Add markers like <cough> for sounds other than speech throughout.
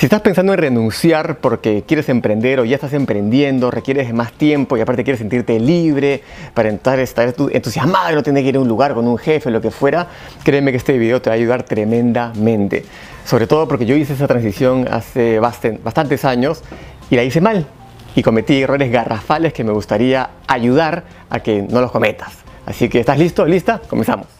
Si estás pensando en renunciar porque quieres emprender o ya estás emprendiendo, requieres más tiempo y aparte quieres sentirte libre para entrar, estar entusiasmado, no tener que ir a un lugar con un jefe, lo que fuera, créeme que este video te va a ayudar tremendamente. Sobre todo porque yo hice esa transición hace bastantes años y la hice mal y cometí errores garrafales que me gustaría ayudar a que no los cometas. Así que, ¿estás listo? ¿Lista? Comenzamos.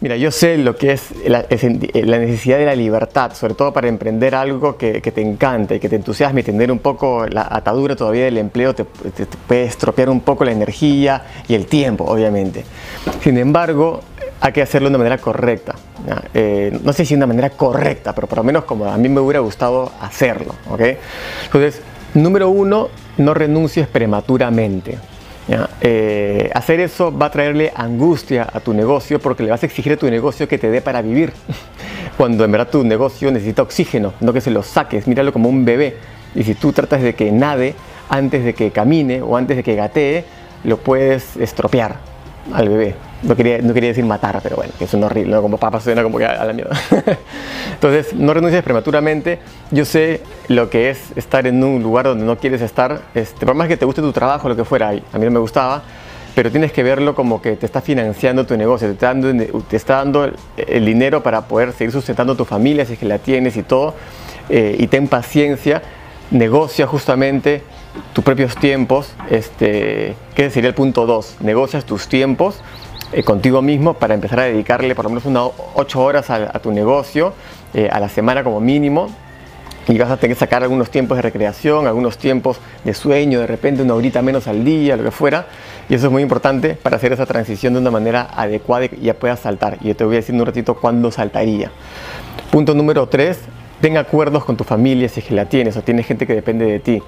Mira, yo sé lo que es la, necesidad de la libertad, sobre todo para emprender algo que, te encanta y que te entusiasme y tener un poco la atadura todavía del empleo te, puede estropear un poco la energía y el tiempo, obviamente. Sin embargo, hay que hacerlo de una manera correcta. Eh, no sé si de una manera correcta, pero por lo menos como a mí me hubiera gustado hacerlo. Entonces, número uno, no renuncies prematuramente. Eh, hacer eso va a traerle angustia a tu negocio porque le vas a exigir a tu negocio que te dé para vivir. <laughs> Cuando en verdad tu negocio necesita oxígeno, no que se lo saques, míralo como un bebé. Y si tú tratas de que nade antes de que camine o antes de que gatee, lo puedes estropear al bebé. No quería, no quería decir matar, pero bueno, que es un horrible, ¿no? Como papá suena como que a la mierda. <laughs> Entonces, no renuncies prematuramente. Yo sé lo que es estar en un lugar donde no quieres estar. Este, por más que te guste tu trabajo, lo que fuera, a mí no me gustaba, pero tienes que verlo como que te está financiando tu negocio, te está dando, te está dando el, dinero para poder seguir sustentando tu familia, si es que la tienes y todo. Eh, y ten paciencia, negocia justamente tus propios tiempos, este, que sería el punto 2, negocias tus tiempos eh, contigo mismo para empezar a dedicarle por lo menos unas 8 horas a, tu negocio eh, a la semana como mínimo. Y vas a tener que sacar algunos tiempos de recreación, algunos tiempos de sueño, de repente una horita menos al día, lo que fuera. Y eso es muy importante para hacer esa transición de una manera adecuada y ya puedas saltar. Y yo te voy a decir en un ratito cuándo saltaría. Punto número 3, ten acuerdos con tu familia si es que la tienes o tienes gente que depende de ti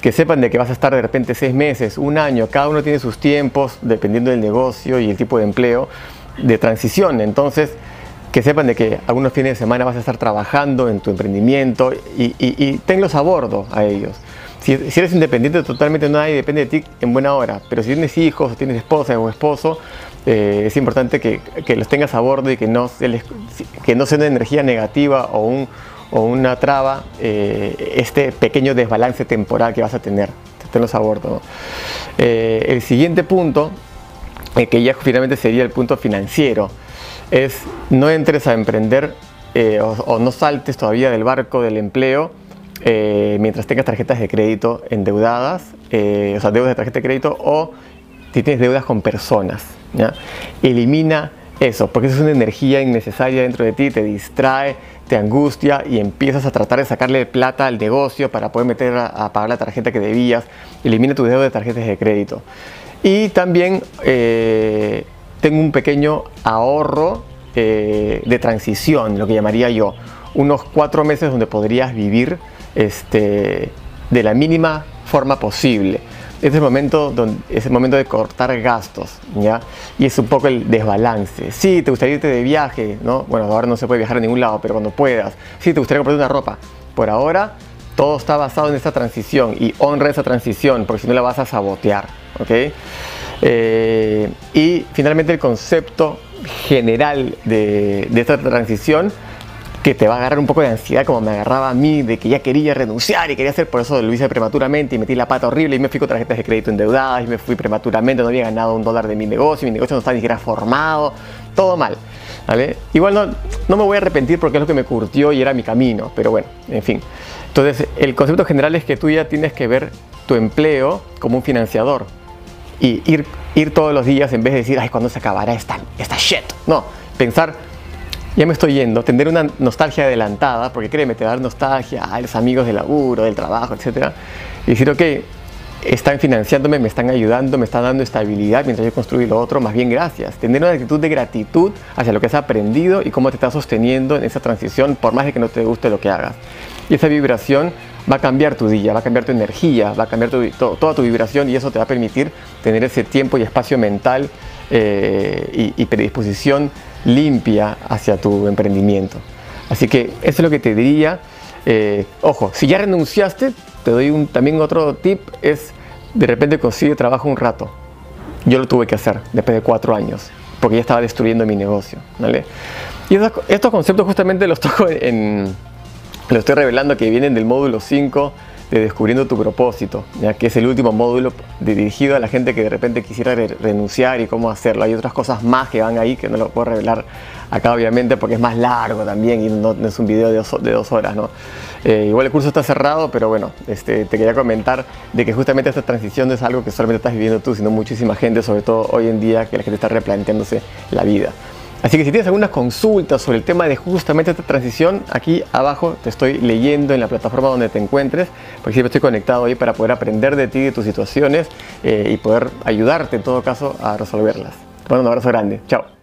que sepan de que vas a estar de repente seis meses, un año, cada uno tiene sus tiempos, dependiendo del negocio y el tipo de empleo, de transición. Entonces, que sepan de que algunos fines de semana vas a estar trabajando en tu emprendimiento y, tenlos a bordo a ellos. Si, eres independiente totalmente nadie depende de ti en buena hora, pero si tienes hijos o tienes esposa o esposo, eh, es importante que, los tengas a bordo y que no, que no sea una energía negativa o un, o una traba eh, este pequeño desbalance temporal que vas a tener. Tenlos a bordo. Eh, el siguiente punto, eh, que ya finalmente sería el punto financiero, es no entres a emprender o, no saltes todavía del barco del empleo mientras tengas tarjetas de crédito endeudadas, o sea, deudas de tarjeta de crédito o si tienes deudas con personas. Elimina eso, porque es una energía innecesaria dentro de ti, te distrae, te angustia y empiezas a tratar de sacarle plata al negocio para poder meter a, pagar la tarjeta que debías. Elimina tu deuda de tarjetas de crédito. Y también eh, tengo un pequeño ahorro eh, de transición, lo que llamaría yo. Unos cuatro meses donde podrías vivir este, de la mínima forma posible es el momento, donde, es el momento de cortar gastos, ¿ya? Y es un poco el desbalance. Sí, te gustaría irte de viaje, ¿no? Bueno, ahora no se puede viajar a ningún lado, pero cuando puedas. Sí, te gustaría comprar una ropa. Por ahora, todo está basado en esta transición y honra esa transición, porque si no la vas a sabotear, ¿ok? Eh, y finalmente el concepto general de, de esta transición que te va a agarrar un poco de ansiedad como me agarraba a mí, de que ya quería renunciar y quería hacer, por eso lo hice prematuramente y metí la pata horrible y me fui con tarjetas de crédito endeudadas y me fui prematuramente, no había ganado un dólar de mi negocio, mi negocio no estaba ni siquiera formado, todo mal. ¿vale? Igual no, no me voy a arrepentir porque es lo que me curtió y era mi camino, pero bueno, en fin. Entonces, el concepto general es que tú ya tienes que ver tu empleo como un financiador y ir, ir todos los días en vez de decir, ay, ¿cuándo se acabará esta, esta shit? No, pensar, ya me estoy yendo, tener una nostalgia adelantada, porque créeme, te va a dar nostalgia a los amigos del laburo, del trabajo, etc. Y decir, ok, están financiándome, me están ayudando, me están dando estabilidad mientras yo construyo lo otro, más bien gracias. Tener una actitud de gratitud hacia lo que has aprendido y cómo te estás sosteniendo en esa transición, por más de que no te guste lo que hagas. Y esa vibración va a cambiar tu día, va a cambiar tu energía, va a cambiar toda tu vibración y eso te va a permitir tener ese tiempo y espacio mental eh, y predisposición limpia hacia tu emprendimiento. Así que eso es lo que te diría. Eh, ojo, si ya renunciaste, te doy también otro tip, es de repente consigue trabajo un rato. yo lo tuve que hacer después de cuatro años, porque ya estaba destruyendo mi negocio. ¿vale? Y estos, conceptos justamente los <laughs> toco en, lo estoy revelando que vienen del módulo 5 de Descubriendo tu propósito, ya que es el último módulo dirigido a la gente que de repente quisiera renunciar y cómo hacerlo. Hay otras cosas más que van ahí que no lo puedo revelar acá obviamente porque es más largo también y no, es un video de dos, horas. ¿no? Eh, igual el curso está cerrado, pero bueno, este, te quería comentar de que justamente esta transición no es algo que solamente estás viviendo tú, sino muchísima gente, sobre todo hoy en día que la gente está replanteándose la vida. Así que si tienes algunas consultas sobre el tema de justamente esta transición, aquí abajo te estoy leyendo en la plataforma donde te encuentres, porque siempre estoy conectado ahí para poder aprender de ti, de tus situaciones eh, y poder ayudarte en todo caso a resolverlas. Te mando un abrazo grande. Chao.